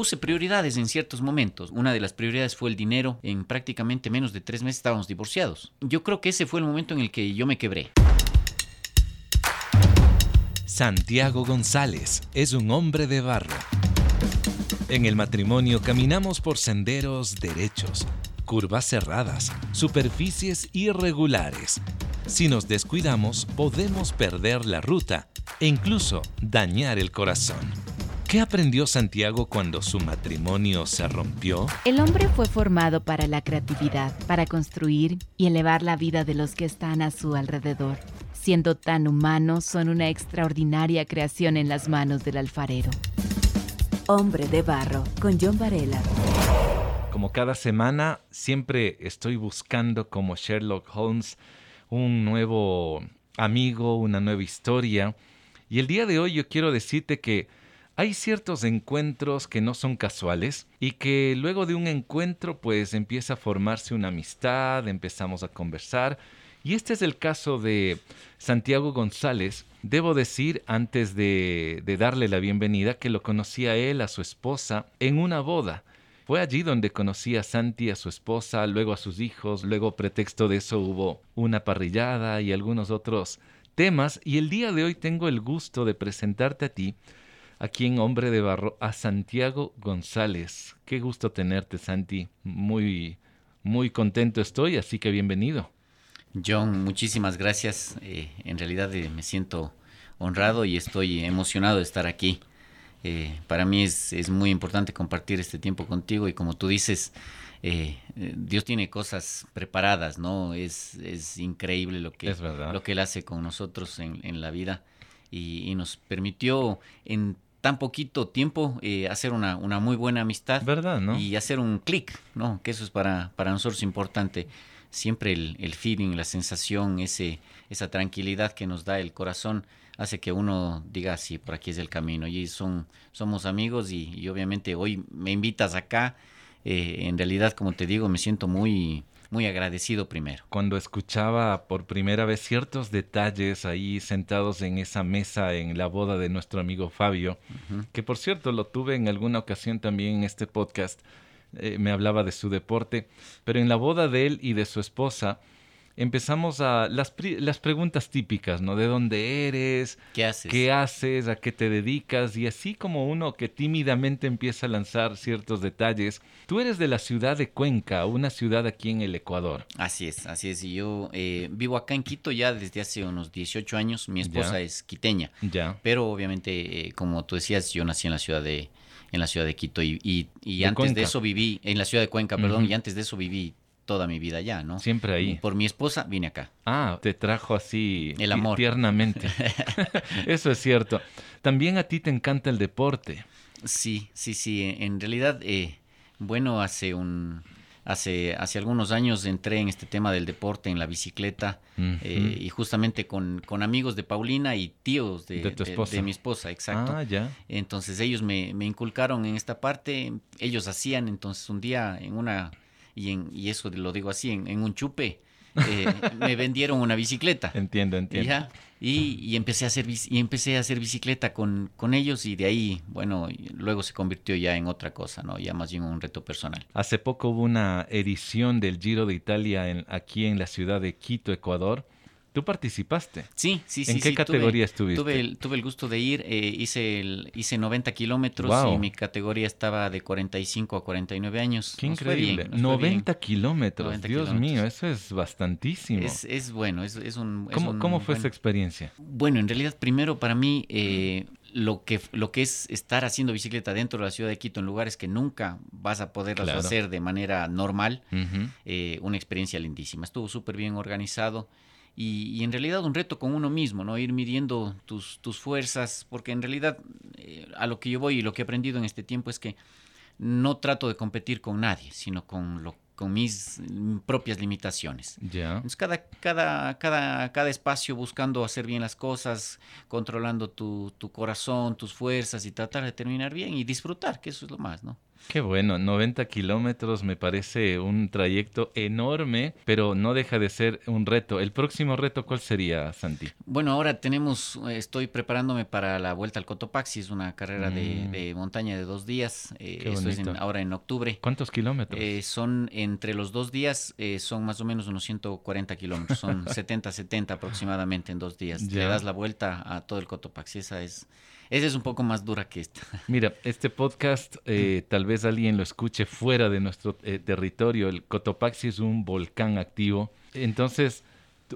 puse prioridades en ciertos momentos. Una de las prioridades fue el dinero. En prácticamente menos de tres meses estábamos divorciados. Yo creo que ese fue el momento en el que yo me quebré. Santiago González es un hombre de barro. En el matrimonio caminamos por senderos derechos, curvas cerradas, superficies irregulares. Si nos descuidamos, podemos perder la ruta e incluso dañar el corazón. ¿Qué aprendió Santiago cuando su matrimonio se rompió? El hombre fue formado para la creatividad, para construir y elevar la vida de los que están a su alrededor. Siendo tan humanos, son una extraordinaria creación en las manos del alfarero. Hombre de Barro, con John Varela. Como cada semana, siempre estoy buscando como Sherlock Holmes un nuevo amigo, una nueva historia. Y el día de hoy yo quiero decirte que hay ciertos encuentros que no son casuales y que luego de un encuentro pues empieza a formarse una amistad, empezamos a conversar. Y este es el caso de Santiago González. Debo decir, antes de, darle la bienvenida, que lo conocí a él, a su esposa, en una boda. Fue allí donde conocí a Santi, a su esposa, luego a sus hijos, luego pretexto de eso hubo una parrillada y algunos otros temas. Y el día de hoy tengo el gusto de presentarte a ti aquí en Hombre de Barro a Santiago González. Qué gusto tenerte, Santi. Muy, muy contento estoy, así que bienvenido. John, muchísimas gracias. Eh, en realidad eh, me siento honrado y estoy emocionado de estar aquí. Eh, para mí es, es, muy importante compartir este tiempo contigo y como tú dices, Dios tiene cosas preparadas, ¿no? Es, es increíble lo que, lo que Él hace con nosotros en, en la vida y, y, nos permitió en tan poquito tiempo eh, hacer una, una, muy buena amistad. ¿Verdad, no? Y hacer un clic, ¿no? Que eso es para, para nosotros importante. Siempre el, el, feeling, la sensación, ese, esa tranquilidad que nos da el corazón hace que uno diga, sí, por aquí es el camino. Y son, somos amigos y, obviamente hoy me invitas acá. Eh, en realidad, como te digo, me siento muy, muy agradecido primero. Cuando escuchaba por primera vez ciertos detalles ahí sentados en esa mesa en la boda de nuestro amigo Fabio, que por cierto lo tuve en alguna ocasión también en este podcast, eh, me hablaba de su deporte, pero en la boda de él y de su esposa, empezamos a las, las preguntas típicas, ¿no? ¿De dónde eres? ¿Qué haces? ¿Qué haces? ¿A qué te dedicas? Y así como uno que tímidamente empieza a lanzar ciertos detalles. Tú eres de la ciudad de Cuenca, una ciudad aquí en el Ecuador. Así es, así es. Y yo eh, vivo acá en Quito ya desde hace unos 18 años. Mi esposa es quiteña. Ya. Pero obviamente, eh, como tú decías, yo nací en la ciudad de en la ciudad de Quito y, y, antes de eso viví en la ciudad de Cuenca, perdón, y antes de eso viví toda mi vida ya, ¿no? Siempre ahí. Por mi esposa vine acá. Ah, te trajo así el amor. tiernamente. Eso es cierto. También a ti te encanta el deporte. Sí, sí, sí. En realidad, eh, bueno, hace un hace hace algunos años entré en este tema del deporte en la bicicleta eh, y justamente con, con, amigos de Paulina y tíos de, de, mi esposa, exacto. Ah, ya. Entonces ellos me, me inculcaron en esta parte. Ellos hacían entonces un día en una y, en, y eso lo digo así, en, un chupe, eh, me vendieron una bicicleta. Entiendo, entiendo. Y, y, empecé a hacer y empecé a hacer bicicleta con, con ellos y de ahí, bueno, luego se convirtió ya en otra cosa, ¿no? Ya más bien un reto personal. Hace poco hubo una edición del Giro de Italia en, aquí en la ciudad de Quito, Ecuador. ¿Tú participaste? Sí, sí, sí. ¿En qué categoría estuviste? Tuve el, tuve el gusto de ir, eh, hice, el, hice 90 kilómetros y mi categoría estaba de 45 a 49 años. Qué increíble. 90 kilómetros, Dios mío, eso es bastantísimo. Es, es bueno, es, es un... ¿Cómo, ¿cómo fue esa experiencia? Bueno, en realidad primero para mí... Eh, lo que, lo que es estar haciendo bicicleta dentro de la ciudad de Quito en lugares que nunca vas a poder hacer de manera normal, eh, una experiencia lindísima. Estuvo súper bien organizado y, en realidad un reto con uno mismo, ¿no? Ir midiendo tus, tus fuerzas, porque en realidad eh, a lo que yo voy y lo que he aprendido en este tiempo es que no trato de competir con nadie, sino con, lo, con mis propias limitaciones. Ya. Entonces, cada, cada, cada, cada espacio buscando hacer bien las cosas, controlando tu, tu corazón, tus fuerzas y tratar de terminar bien y disfrutar, que eso es lo más, ¿no? Qué bueno, 90 kilómetros me parece un trayecto enorme, pero no deja de ser un reto. ¿El próximo reto cuál sería, Santi? Bueno, ahora tenemos, eh, estoy preparándome para la vuelta al Cotopaxi, es una carrera de, Mm. de montaña de dos días, eh, es en- ahora en octubre. ¿Cuántos kilómetros? Eh, son entre los dos días, eh, son más o menos unos 140 kilómetros, son 70, 70 aproximadamente en dos días. Ya. Le das la vuelta a todo el Cotopaxi, esa es, esa es un poco más dura que esta. Mira, este podcast eh, tal vez alguien lo escuche fuera de nuestro eh, territorio. El Cotopaxi es un volcán activo. Entonces,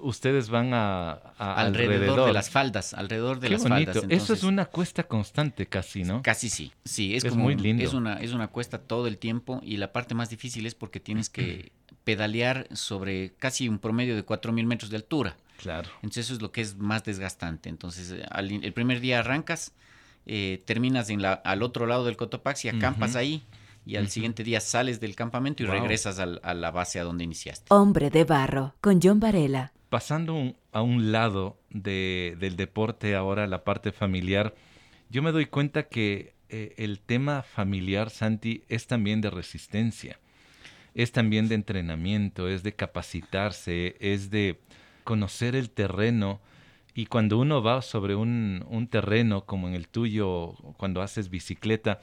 ustedes van a, a- alrededor, de las faldas, alrededor de Qué las bonito. faldas. Eso es entonces- una cuesta constante casi, ¿no? Casi sí, sí, es, Es como muy lindo. Es una, es una cuesta todo el tiempo y la parte más difícil es porque tienes que pedalear sobre casi un promedio de 4.000 metros de altura. Claro. Entonces eso es lo que es más desgastante. Entonces eh, al el primer día arrancas, eh, terminas en la, al otro lado del Cotopaxi, acampas ahí y al siguiente día sales del campamento y Wow. regresas al- a la base a donde iniciaste. Hombre de Barro, con John Varela. Pasando un- a un lado de- del deporte, ahora la parte familiar, yo me doy cuenta que eh, el tema familiar, Santi, es también de resistencia, es también de entrenamiento, es de capacitarse, es de conocer el terreno. Y cuando uno va sobre un, un terreno como en el tuyo, cuando haces bicicleta,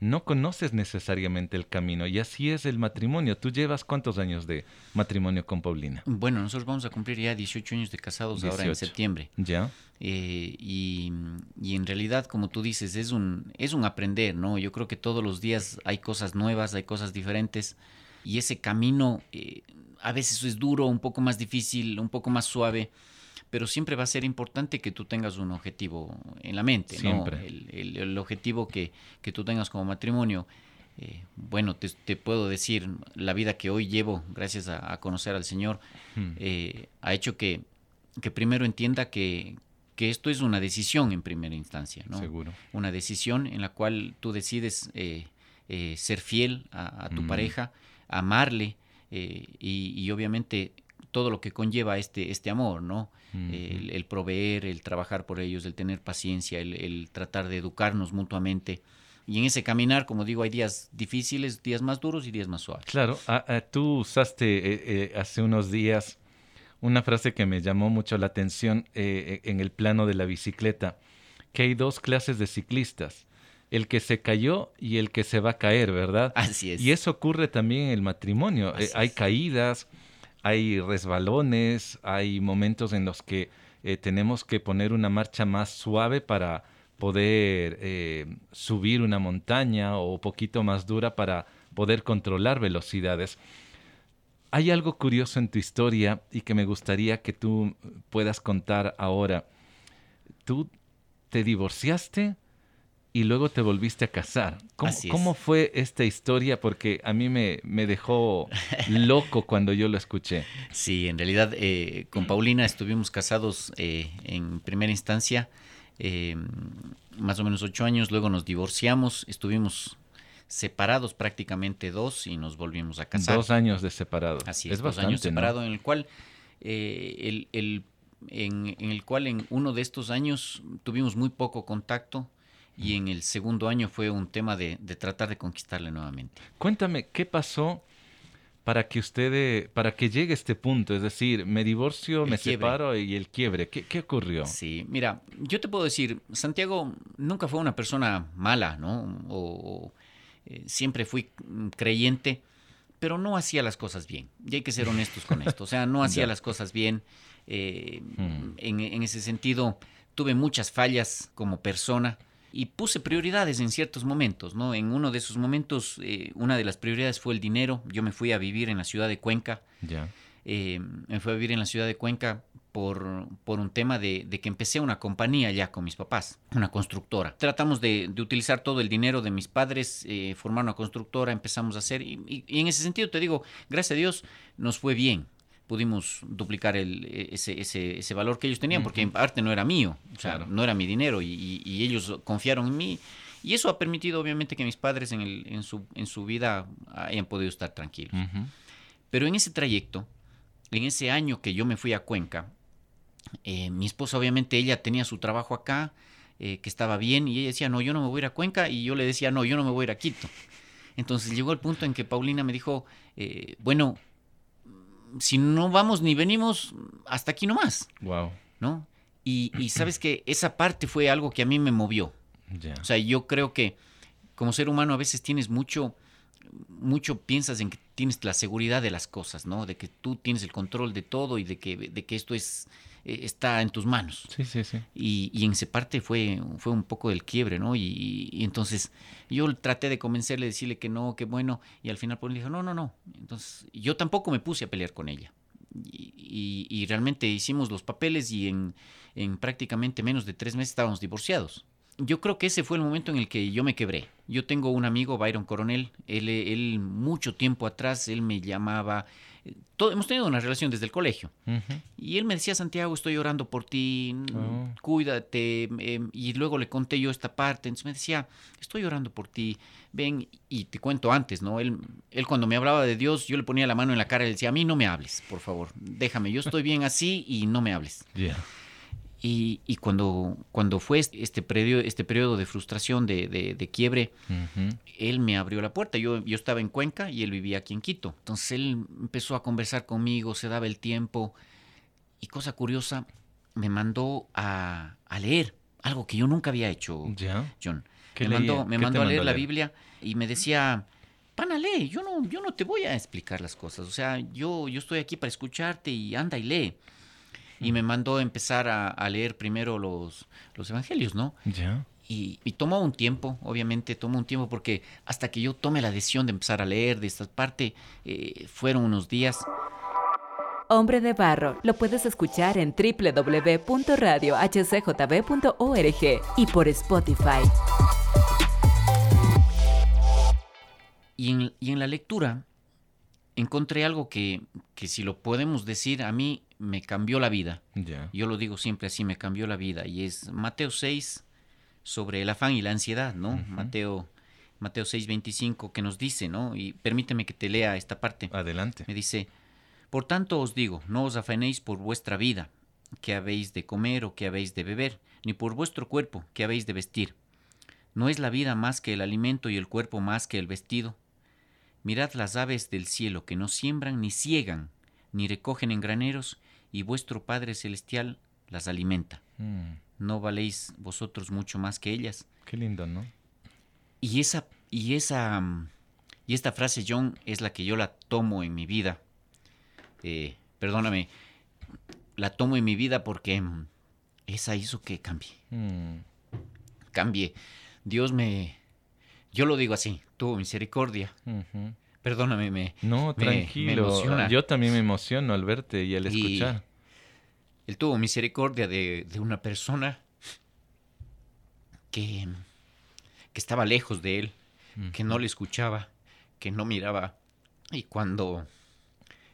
no conoces necesariamente el camino. Y así es el matrimonio. ¿Tú llevas cuántos años de matrimonio con Paulina? Bueno, nosotros vamos a cumplir ya 18 años de casados ahora en 18. septiembre. ¿Ya? Eh, y, y en realidad, como tú dices, es un, es un aprender, ¿no? Yo creo que todos los días hay cosas nuevas, hay cosas diferentes. Y ese camino eh, a veces es duro, un poco más difícil, un poco más suave, pero siempre va a ser importante que tú tengas un objetivo en la mente, ¿no? Siempre. El, el- el objetivo que, que tú tengas como matrimonio. Eh, bueno, te, te puedo decir, la vida que hoy llevo, gracias a, a conocer al Señor, Hmm. eh, ha hecho que, que primero entienda que, que esto es una decisión en primera instancia, ¿no? Seguro. Una decisión en la cual tú decides eh, ser fiel a, a tu Mm. pareja, amarle eh, y, y obviamente todo lo que conlleva este, este amor, ¿no? El, el proveer, el trabajar por ellos, el tener paciencia, el, el tratar de educarnos mutuamente. Y en ese caminar, como digo, hay días difíciles, días más duros y días más suaves. Claro, ah, ah, tú usaste eh, eh, hace unos días una frase que me llamó mucho la atención eh, en el plano de la bicicleta, que hay dos clases de ciclistas, el que se cayó y el que se va a caer, ¿verdad? Así es. Y eso ocurre también en el matrimonio. Eh, hay caídas, hay resbalones, hay momentos en los que eh, tenemos que poner una marcha más suave para poder eh, subir una montaña o poquito más dura para poder controlar velocidades. Hay algo curioso en tu historia y que me gustaría que tú puedas contar ahora. Tú te divorciaste y luego te volviste a casar. ¿Cómo, cómo fue esta historia? Porque a mí me, me dejó loco cuando yo lo escuché. Sí, en realidad eh, con Paulina estuvimos casados eh, en primera instancia eh, más o menos ocho años, luego nos divorciamos, estuvimos separados prácticamente dos y nos volvimos a casar. Dos años de separado. Así es, es dos bastante, años ¿no? separado en el cual eh, el, el- en, en el cual en uno de estos años tuvimos muy poco contacto y en el segundo año fue un tema de, de tratar de conquistarle nuevamente. Cuéntame, ¿qué pasó para que usted, para que llegue a este punto? Es decir, me divorcio, El me quiebre. separo y el quiebre. ¿Qué, qué ocurrió? Sí, mira, yo te puedo decir, Santiago nunca fue una persona mala, ¿no? O, o, eh, siempre fui creyente, pero no hacía las cosas bien. Y hay que ser honestos con esto. O sea, no hacía las cosas bien. eh, Hmm. en, en ese sentido, tuve muchas fallas como persona y puse prioridades en ciertos momentos, ¿no? En uno de esos momentos, eh, una de las prioridades fue el dinero. Yo me fui a vivir en la ciudad de Cuenca. Ya. Eh, me fui a vivir en la ciudad de Cuenca por, por un tema de, de que empecé una compañía ya con mis papás, una constructora. Tratamos de, de utilizar todo el dinero de mis padres, eh, formar una constructora, empezamos a hacer, y, y- y en ese sentido te digo, gracias a Dios nos fue bien. Pudimos duplicar el, ese, ese, ese valor que ellos tenían, porque en parte no era mío, o sea, Claro. no era mi dinero, y, y- y ellos confiaron en mí Y eso ha permitido obviamente que mis padres en, el, en, su, en su vida hayan podido estar tranquilos. Ujú. Pero en ese trayecto, en ese año que yo me fui a Cuenca, eh, mi esposa obviamente ella tenía su trabajo acá, eh, que estaba bien, y ella decía, no, yo no me voy a ir a Cuenca, y yo le decía, no, yo no me voy a ir a Quito. Entonces llegó el punto en que Paulina me dijo, eh, bueno, si no vamos ni venimos, hasta aquí nomás, Wow. ¿no? Y, y sabes que esa parte fue algo que a mí me movió. O sea, yo creo que como ser humano a veces tienes mucho, mucho piensas en que tienes la seguridad de las cosas, ¿no? De que tú tienes el control de todo y de que, de que esto es, eh, está en tus manos. Sí, sí, sí. Y, y en esa parte fue, fue un poco del quiebre, ¿no? Y, y entonces yo traté de convencerle, decirle que no, que bueno, y al final pues le dijo, no, no, no. Entonces yo tampoco me puse a pelear con ella. Y, y- realmente hicimos los papeles y en, en prácticamente menos de tres meses estábamos divorciados. Yo creo que ese fue el momento en el que yo me quebré. Yo tengo un amigo, Byron Coronel, él, él mucho tiempo atrás, él me llamaba, eh, todo, hemos tenido una relación desde el colegio. Y él me decía, Santiago, estoy orando por ti, Oh. cuídate. em, y luego le conté yo esta parte. Entonces me decía, estoy orando por ti, ven. Y te cuento antes, ¿no? Él, él cuando me hablaba de Dios, yo le ponía la mano en la cara y le decía, a mí no me hables, por favor, déjame, yo estoy bien así y no me hables. Ya. Y, y cuando, cuando fue este, periodo, este periodo de frustración, de, de- de quiebre, él me abrió la puerta. Yo, yo estaba en Cuenca y él vivía aquí en Quito. Entonces él empezó a conversar conmigo, se daba el tiempo. Y cosa curiosa, me mandó a, a leer algo que yo nunca había hecho, Ya. John. ¿Qué Me mandó, me ¿Qué te mandó a leer la Biblia y me decía, pana, lee, yo no, yo no te voy a explicar las cosas. O sea, yo, yo estoy aquí para escucharte y anda y lee. Y me mandó a empezar a, a leer primero los, los evangelios, ¿no? Ya. Y, y tomó un tiempo, obviamente tomó un tiempo porque hasta que yo tome la decisión de empezar a leer de esta parte, eh, fueron unos días. Hombre de Barro lo puedes escuchar en www.radiohcjb.org y por Spotify. Y en, y en la lectura encontré algo que, que si lo podemos decir, a mí me cambió la vida. Yo lo digo siempre así, me cambió la vida. Y es Mateo 6 sobre el afán y la ansiedad, ¿no? Mateo, Mateo 6, 25, que nos dice, ¿no? Y permíteme que te lea esta parte. Adelante. Me dice, por tanto os digo, no os afanéis por vuestra vida, que habéis de comer o que habéis de beber, ni por vuestro cuerpo, que habéis de vestir. ¿No es la vida más que el alimento y el cuerpo más que el vestido? Mirad las aves del cielo, que no siembran ni ciegan, ni recogen en graneros, y vuestro Padre Celestial las alimenta. Mm, ¿No valéis vosotros mucho más que ellas? Qué lindo, ¿no? Y esa, y esa, y esta frase, John, es la que yo la tomo en mi vida. Eh, perdóname, la tomo en mi vida porque esa hizo que cambie, Mm, cambie. Dios me, yo lo digo así, tuvo misericordia. Perdóname, me, No, Me- tranquilo. emociona. Yo también me emociono al verte y al Y- escuchar. él tuvo misericordia de, de una persona que, que estaba lejos de él, que no le escuchaba, que no miraba. Y cuando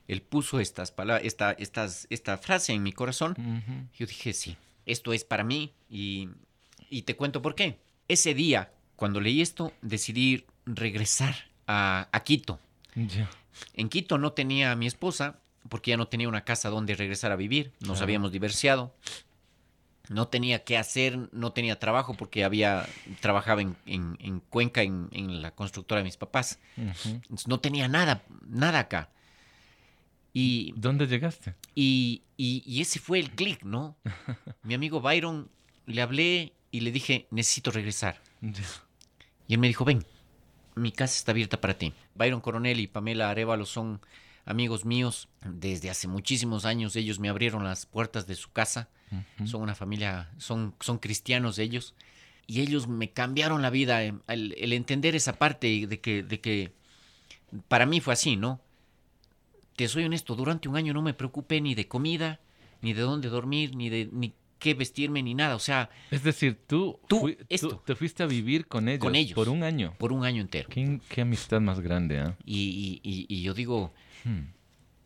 él puso estas palabras, esta, estas, esta frase en mi corazón, yo dije, sí, esto es para mí. Y, y te cuento por qué. Ese día, cuando leí esto, decidí regresar a, a Quito. En Quito no tenía a mi esposa porque ya no tenía una casa donde regresar a vivir. Nos Claro. habíamos divorciado. No tenía qué hacer, no tenía trabajo porque había trabajaba en, en- en Cuenca, en, en la constructora de mis papás. Entonces, no tenía nada, nada acá. Y, ¿Dónde llegaste? y, y- y ese fue el clic, ¿no? Mi amigo Byron, le hablé y le dije, necesito regresar. Ya. Y él me dijo, ven, mi casa está abierta para ti. Byron Coronel y Pamela Arevalo son amigos míos desde hace muchísimos años. Ellos me abrieron las puertas de su casa. Son una familia, son, son cristianos ellos. Y ellos me cambiaron la vida. El, el entender esa parte de que, de que para mí fue así, ¿no? Te soy honesto, durante un año no me preocupé ni de comida, ni de dónde dormir, ni de ni qué vestirme, ni nada. O sea, Es decir, tú, Tú, fui- esto. te fuiste a vivir con ellos, Con ellos. por un año. por un año entero. Qué, qué amistad más grande, ¿ah? Y, y- y- y yo digo, Hmm.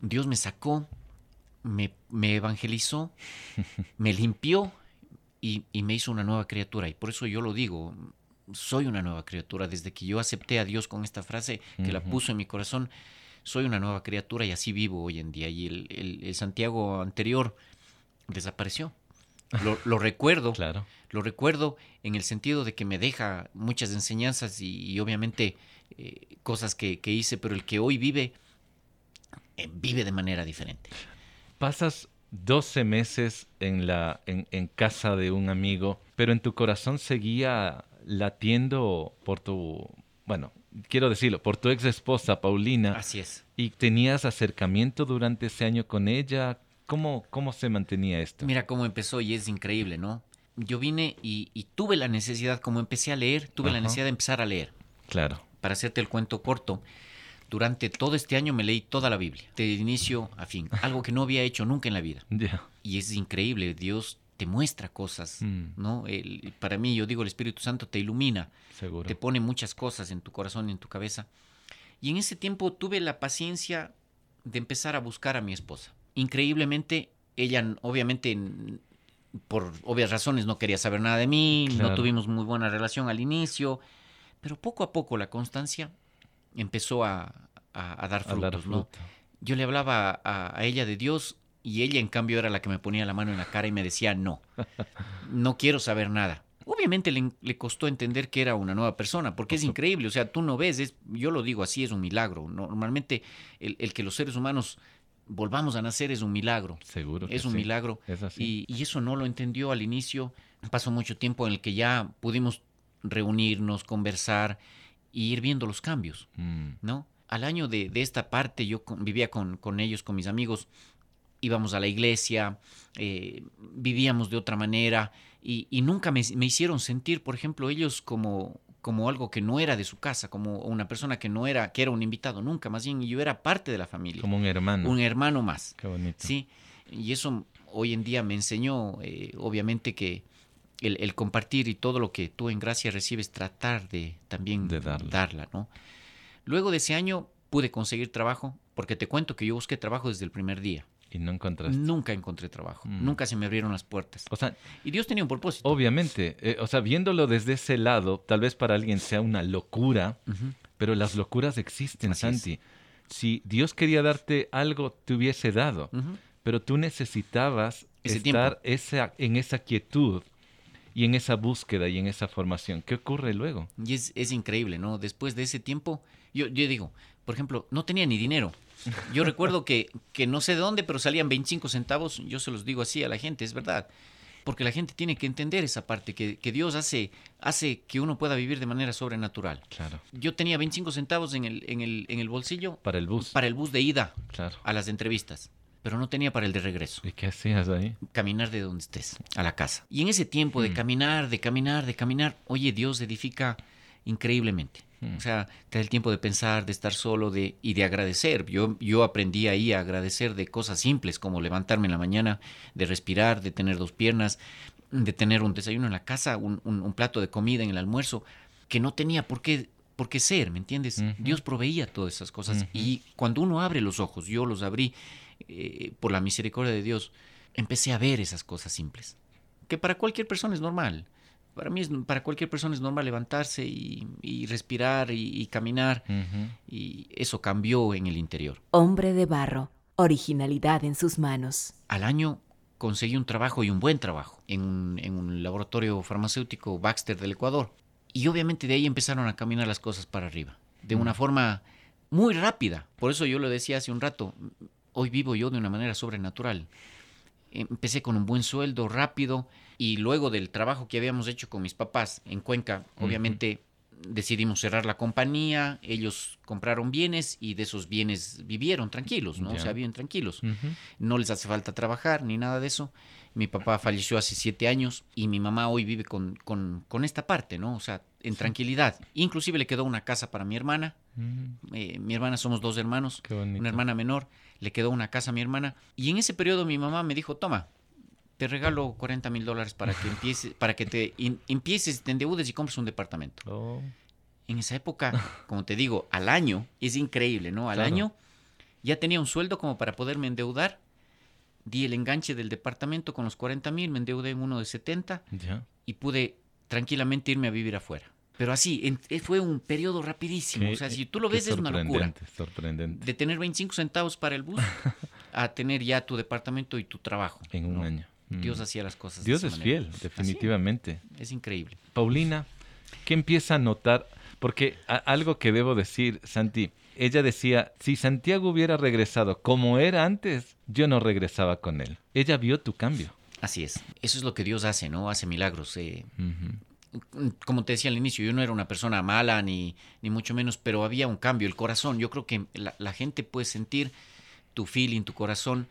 Dios me sacó, me, me evangelizó, me limpió y, y me hizo una nueva criatura. Y por eso yo lo digo, soy una nueva criatura. Desde que yo acepté a Dios con esta frase, que la puso en mi corazón, soy una nueva criatura y así vivo hoy en día. Y el, Santiago anterior desapareció. Lo, recuerdo, claro. lo recuerdo en el sentido de que me deja muchas enseñanzas y, obviamente eh, cosas que, hice, pero el que hoy vive, eh, vive de manera diferente. Pasas 12 meses en, la, en, en, casa de un amigo, pero en tu corazón seguía latiendo por tu, bueno, quiero decirlo, por tu ex esposa Paulina. Así es. ¿Y tenías acercamiento durante ese año con ella? ¿Cómo, cómo se mantenía esto? Mira cómo empezó y es increíble, ¿no? Yo vine y, tuve la necesidad, como empecé a leer, tuve la necesidad de empezar a leer. Claro. Para hacerte el cuento corto, durante todo este año me leí toda la Biblia, de inicio a fin, algo que no había hecho nunca en la vida. Y es increíble, Dios te muestra cosas, mm. ¿no? El, para mí, yo digo, el Espíritu Santo te ilumina, Seguro. te pone muchas cosas en tu corazón y en tu cabeza. Y en ese tiempo tuve la paciencia de empezar a buscar a mi esposa. Increíblemente, ella obviamente por obvias razones no quería saber nada de mí, no tuvimos muy buena relación al inicio, pero poco a poco la constancia empezó a, dar frutos, ¿no? Yo le hablaba a, a, ella de Dios y ella en cambio era la que me ponía la mano en la cara y me decía, no, no quiero saber nada. Obviamente le, costó entender que era una nueva persona, porque es increíble, o sea, tú no ves, es, yo lo digo así, es un milagro. Normalmente el, que los seres humanos volvamos a nacer es un milagro. Seguro. es un milagro. Es así. Y, eso no lo entendió al inicio. Pasó mucho tiempo en el que ya pudimos reunirnos, conversar y ir viendo los cambios, mm. ¿no? Al año de, esta parte yo vivía con, con ellos, con mis amigos, íbamos a la iglesia, eh, vivíamos de otra manera y, nunca me, hicieron sentir, por ejemplo, ellos como, como algo que no era de su casa, como una persona que no era, que era un invitado, nunca, más bien yo era parte de la familia. Como un hermano. Un hermano más. Qué bonito. Sí, y eso hoy en día me enseñó, eh, obviamente, que el, compartir y todo lo que tú en gracia recibes, tratar de también de darla. darla, ¿no? Luego de ese año pude conseguir trabajo, porque te cuento que yo busqué trabajo desde el primer día. Y no encontraste. Nunca encontré trabajo. Mm. Nunca se me abrieron las puertas. O sea, y Dios tenía un propósito. Obviamente. Eh, o sea, viéndolo desde ese lado, tal vez para alguien sea una locura, pero las locuras existen, Santi. Si Dios quería darte algo, te hubiese dado. Pero tú necesitabas estar esa, en esa quietud y en esa búsqueda y en esa formación. ¿Qué ocurre luego? Y es, es increíble, ¿no? Después de ese tiempo, yo, yo digo, por ejemplo, no tenía ni dinero. Yo recuerdo que, que no sé de dónde, pero salían 25 centavos, yo se los digo así a la gente, es verdad. Porque la gente tiene que entender esa parte, que, que Dios hace, hace que uno pueda vivir de manera sobrenatural. Claro. Yo tenía 25 centavos en el, en el, en el bolsillo. Para el bus. Para el bus de ida claro. a las entrevistas pero no tenía para el de regreso. ¿Y qué hacías ahí? Caminar de donde estés, a la casa. Y en ese tiempo de mm. caminar, de caminar, de caminar, oye, Dios edifica increíblemente. O sea, te da el tiempo de pensar, de estar solo de, y de agradecer. Yo, yo aprendí ahí a agradecer de cosas simples como levantarme en la mañana, de respirar, de tener dos piernas, de tener un desayuno en la casa, un, un, plato de comida en el almuerzo, que no tenía por qué, por qué ser, ¿me entiendes? Dios proveía todas esas cosas. Y cuando uno abre los ojos, yo los abrí eh, por la misericordia de Dios, empecé a ver esas cosas simples, que para cualquier persona es normal para mí, es, para cualquier persona es normal levantarse y, respirar y, caminar. Y eso cambió en el interior. Hombre de barro, originalidad en sus manos. Al año conseguí un trabajo y un buen trabajo en un, laboratorio farmacéutico Baxter del Ecuador. Y obviamente de ahí empezaron a caminar las cosas para arriba, de una forma muy rápida. Por eso yo lo decía hace un rato, hoy vivo yo de una manera sobrenatural. Empecé con un buen sueldo rápido y luego del trabajo que habíamos hecho con mis papás en Cuenca, obviamente decidimos cerrar la compañía, ellos compraron bienes y de esos bienes vivieron tranquilos, ¿no? O sea, viven tranquilos. No les hace falta trabajar ni nada de eso. Mi papá falleció hace siete años y mi mamá hoy vive con, con, con esta parte, ¿no? O sea, en tranquilidad. Inclusive le quedó una casa para mi hermana. Eh, mi hermana somos dos hermanos, una hermana menor. Le quedó una casa a mi hermana. Y en ese periodo mi mamá me dijo, toma, te regalo 40 mil dólares para que empieces, para que te empieces, te endeudes y compres un departamento. Oh. En esa época, como te digo, al año, es increíble, ¿no? Al año ya tenía un sueldo como para poderme endeudar. Di el enganche del departamento con los 40 mil, me endeudé en uno de 70 y pude tranquilamente irme a vivir afuera. Pero así, en- eh, fue un periodo rapidísimo. Qué- o sea, si tú lo ves es una locura. sorprendente. De tener 25 centavos para el bus a tener ya tu departamento y tu trabajo. En un ¿no? año. Mm. Dios hacía las cosas. de Dios esa es manera. fiel, definitivamente. Así, es increíble. Paulina, ¿qué empieza a notar? Porque a- algo que debo decir, Santi, ella decía, si Santiago hubiera regresado como era antes, yo no regresaba con él. Ella vio tu cambio. Así es. Eso es lo que Dios hace, ¿no? Hace milagros. eh. Como te decía al inicio, yo no era una persona mala ni, ni mucho menos, pero había un cambio, el corazón. Yo creo que la, la gente puede sentir tu feeling, tu corazón,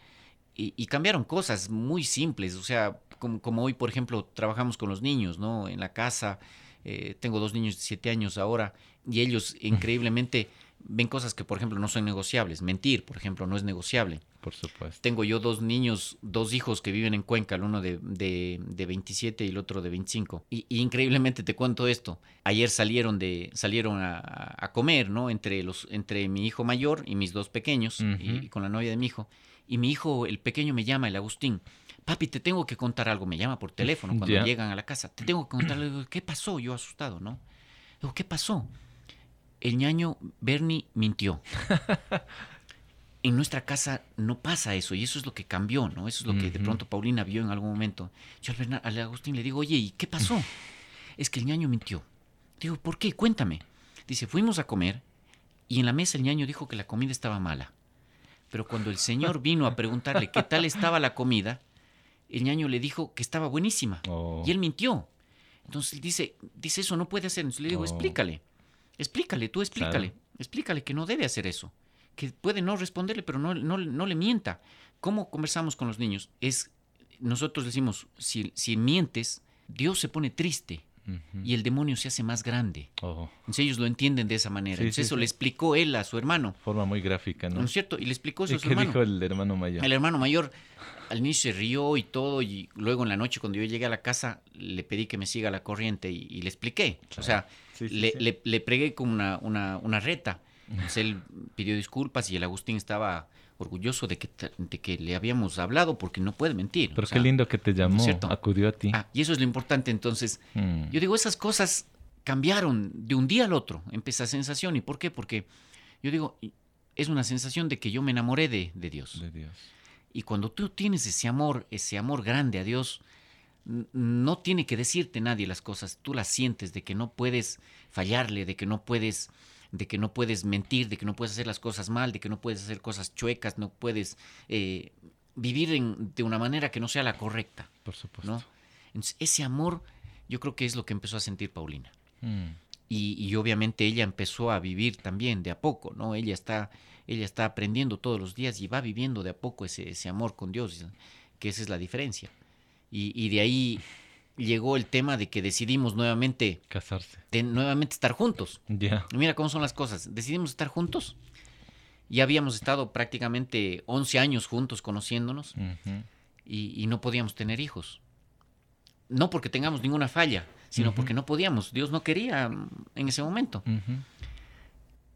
y, y cambiaron cosas muy simples. O sea, como, como hoy, por ejemplo, trabajamos con los niños, ¿no? En la casa. eh, tengo dos niños de siete años ahora, y ellos increíblemente ven cosas que, por ejemplo, no son negociables. Mentir, por ejemplo, no es negociable. Por supuesto. Tengo yo dos niños, dos hijos que viven en Cuenca, el uno de, de, de 27 y el otro de 25. Y, y increíblemente te cuento esto. Ayer salieron de salieron a, a comer, ¿no? Entre los entre mi hijo mayor y mis dos pequeños y, y con la novia de mi hijo. Y mi hijo, el pequeño, me llama, el Agustín. Papi, te tengo que contar algo. Me llama por teléfono cuando llegan a la casa. Te tengo que contar algo. ¿Qué pasó? Yo asustado, ¿no? Digo, ¿qué pasó? El ñaño Bernie mintió. en nuestra casa no pasa eso y eso es lo que cambió, ¿no? Eso es lo que de pronto Paulina vio en algún momento. Yo al, Agustín le digo, oye, ¿y qué pasó? es que el ñaño mintió. Digo, ¿por qué? Cuéntame. Dice, fuimos a comer y en la mesa el ñaño dijo que la comida estaba mala. Pero cuando el señor vino a preguntarle qué tal estaba la comida, el ñaño le dijo que estaba buenísima. Oh. Y él mintió. Entonces él dice, dice eso no puede hacer. Entonces le digo, Oh. explícale. Explícale, tú explícale. Claro. Explícale que no debe hacer eso. Que puede no responderle, pero no, no, no le mienta. ¿Cómo conversamos con los niños? Es, nosotros decimos, si, si mientes, Dios se pone triste y el demonio se hace más grande. Oh, Entonces ellos lo entienden de esa manera. Sí, Entonces sí, eso sí. le explicó él a su hermano. forma muy gráfica, ¿no? ¿No es cierto? Y le explicó eso ¿Y a su qué hermano. dijo el hermano mayor? El hermano mayor al inicio se rió y todo, y luego en la noche cuando yo llegué a la casa le pedí que me siga la corriente y, y le expliqué. O sea, Sí, le, le, le pregué con una, una, una reta. Entonces él pidió disculpas y el Agustín estaba orgulloso de que, de que le habíamos hablado porque no puede mentir. Pero o qué lindo que te llamó, cierto? acudió a ti. ah, y eso es lo importante. Entonces, Mm. yo digo, esas cosas cambiaron de un día al otro, empezó esa sensación. ¿Y por qué? Porque yo digo, es una sensación de que yo me enamoré de, de Dios. De Dios. Y cuando tú tienes ese amor, ese amor grande a Dios, no tiene que decirte nadie las cosas, tú las sientes de que no puedes fallarle, de que no puedes de que no puedes mentir, de que no puedes hacer las cosas mal, de que no puedes hacer cosas chuecas, no puedes eh, vivir en- de una manera que no sea la correcta, Por supuesto. ¿no? Entonces, ese amor yo creo que es lo que empezó a sentir Paulina. Mm. Y, y obviamente ella empezó a vivir también de a poco, ¿no? Ella está, ella está aprendiendo todos los días y va viviendo de a poco ese, ese amor con Dios, que esa es la diferencia. Y, y de ahí llegó el tema de que decidimos nuevamente, Casarse. de nuevamente estar juntos. Ya. Mira cómo son las cosas. Decidimos estar juntos. Ya habíamos estado prácticamente 11 años juntos conociéndonos y, y no podíamos tener hijos. No porque tengamos ninguna falla, sino porque no podíamos. Dios no quería mm, en ese momento.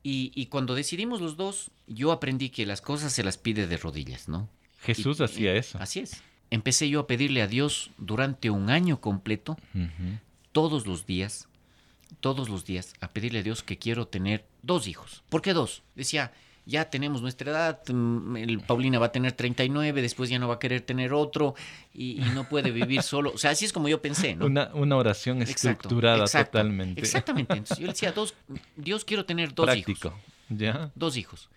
Y, y cuando decidimos los dos, yo aprendí que las cosas se las pide de rodillas, ¿no? Jesús Y- hacía eso. Así es. Empecé yo a pedirle a Dios durante un año completo, todos los días, todos los días, a pedirle a Dios que quiero tener dos hijos. ¿Por qué dos? Decía, ya tenemos nuestra edad, mm, el Paulina va a tener 39, después ya no va a querer tener otro y, y no puede vivir solo. O sea, así es como yo pensé, ¿no? Una, una oración estructurada exacto, totalmente. Exactamente. Entonces yo le decía, dos, Dios quiero tener dos hijos. Dos hijos.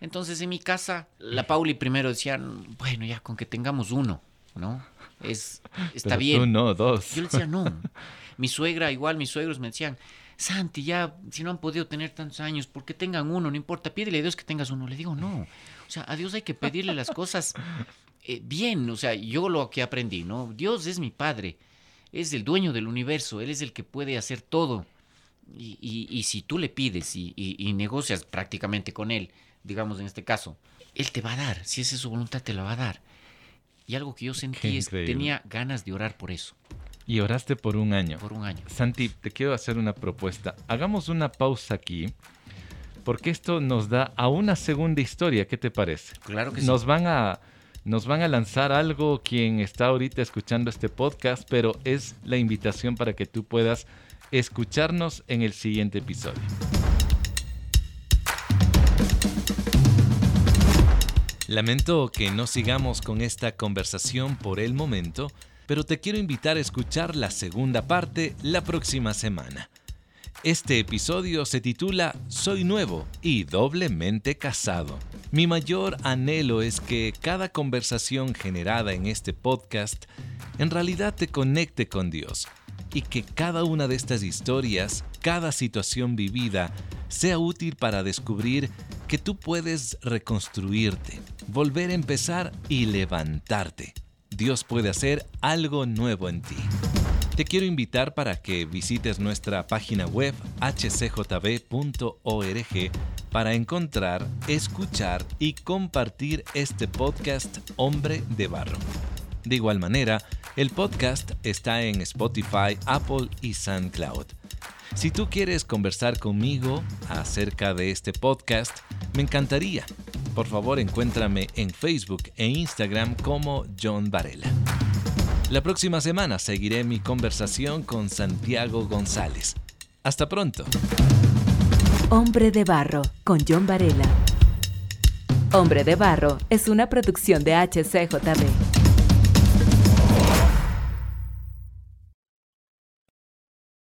Entonces en mi casa, la Pauli primero decía, bueno, ya con que tengamos uno, ¿no? Es, está Pero bien. Tú no, dos. Yo le decía, no. Mi suegra, igual mis suegros me decían, Santi, ya, si no han podido tener tantos años, porque tengan uno, no importa, pídele a Dios que tengas uno. Le digo, no. O sea, a Dios hay que pedirle las cosas eh, bien. O sea, yo lo que aprendí, ¿no? Dios es mi padre, es el dueño del universo, Él es el que puede hacer todo. Y, y- y si tú le pides y, y- y negocias prácticamente con Él, digamos en este caso, Él te va a dar. Si esa es su voluntad, te la va a dar. Y algo que yo sentí es que tenía ganas de orar por eso, Y oraste por un año. por un año. Santi, te quiero hacer una propuesta. Hagamos una pausa aquí, porque esto nos da a una segunda historia. ¿Qué te parece? Claro que sí. Nos van a nos van a lanzar algo quien está ahorita escuchando este podcast, pero es la invitación para que tú puedas escucharnos en el siguiente episodio. Lamento que no sigamos con esta conversación por el momento, pero te quiero invitar a escuchar la segunda parte la próxima semana. Este episodio se titula Soy nuevo y doblemente casado. Mi mayor anhelo es que cada conversación generada en este podcast en realidad te conecte con Dios y que cada una de estas historias, cada situación vivida, sea útil para descubrir que tú puedes reconstruirte, volver a empezar y levantarte. Dios puede hacer algo nuevo en ti. Te quiero invitar para que visites nuestra página web hcjb.org para encontrar, escuchar y compartir este podcast Hombre de Barro. De igual manera, el podcast está en Spotify, Apple y SoundCloud. Si tú quieres conversar conmigo acerca de este podcast, me encantaría. Por favor, encuéntrame en Facebook e Instagram como John Varela. La próxima semana seguiré mi conversación con Santiago González. Hasta pronto. Hombre de Barro con John Varela. Hombre de Barro es una producción de HCJB.